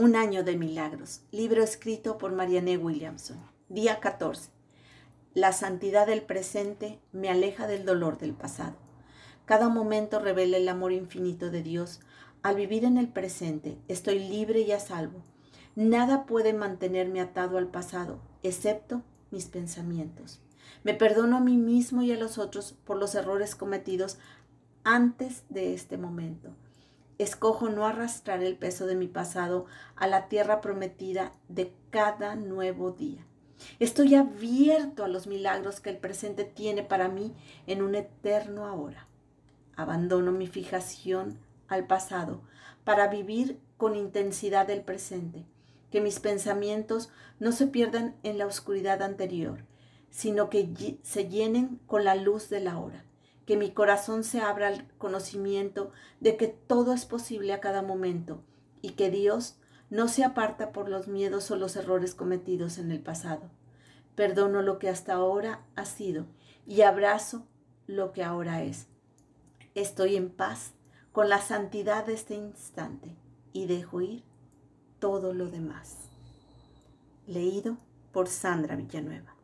Un año de milagros. Libro escrito por Marianne Williamson. Día 14. La santidad del presente me aleja del dolor del pasado. Cada momento revela el amor infinito de Dios. Al vivir en el presente, estoy libre y a salvo. Nada puede mantenerme atado al pasado, excepto mis pensamientos. Me perdono a mí mismo y a los otros por los errores cometidos antes de este momento Escojo no arrastrar el peso de mi pasado a la tierra prometida de cada nuevo día. Estoy abierto a los milagros que el presente tiene para mí en un eterno ahora. Abandono mi fijación al pasado para vivir con intensidad el presente, que mis pensamientos no se pierdan en la oscuridad anterior, sino que se llenen con la luz de la hora que mi corazón se abra al conocimiento de que todo es posible a cada momento y que Dios no se aparta por los miedos o los errores cometidos en el pasado. Perdono lo que hasta ahora ha sido y abrazo lo que ahora es. Estoy en paz con la santidad de este instante y dejo ir todo lo demás. Leído por Sandra Villanueva.